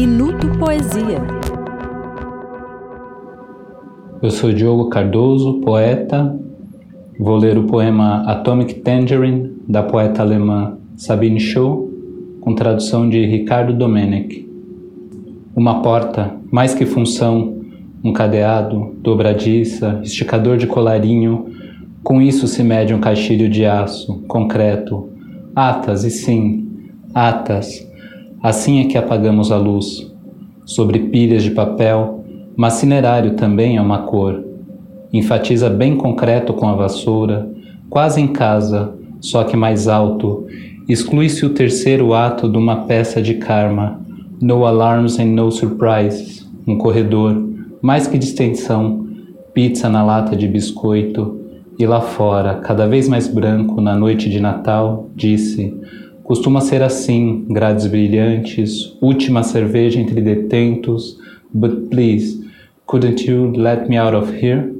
Minuto Poesia. Eu sou Diogo Cardoso, poeta. Vou ler o poema Atomic Tangerine, da poeta alemã Sabine Scholl, com tradução de Ricardo Domenech. Uma porta, mais que função, um cadeado, dobradiça, esticador de colarinho, com isso se mede um caixilho de aço, concreto, atas e sim, atas, Assim é que apagamos a luz. Sobre pilhas de papel, mas cinerário também é uma cor. Enfatiza bem concreto com a vassoura, quase em casa, só que mais alto. Exclui-se o terceiro ato de uma peça de karma. No alarms and no surprises. Um corredor, mais que distensão, pizza na lata de biscoito. E lá fora, cada vez mais branco, na noite de Natal, disse: Costuma ser assim, grades brilhantes, última cerveja entre detentos, but please, couldn't you let me out of here?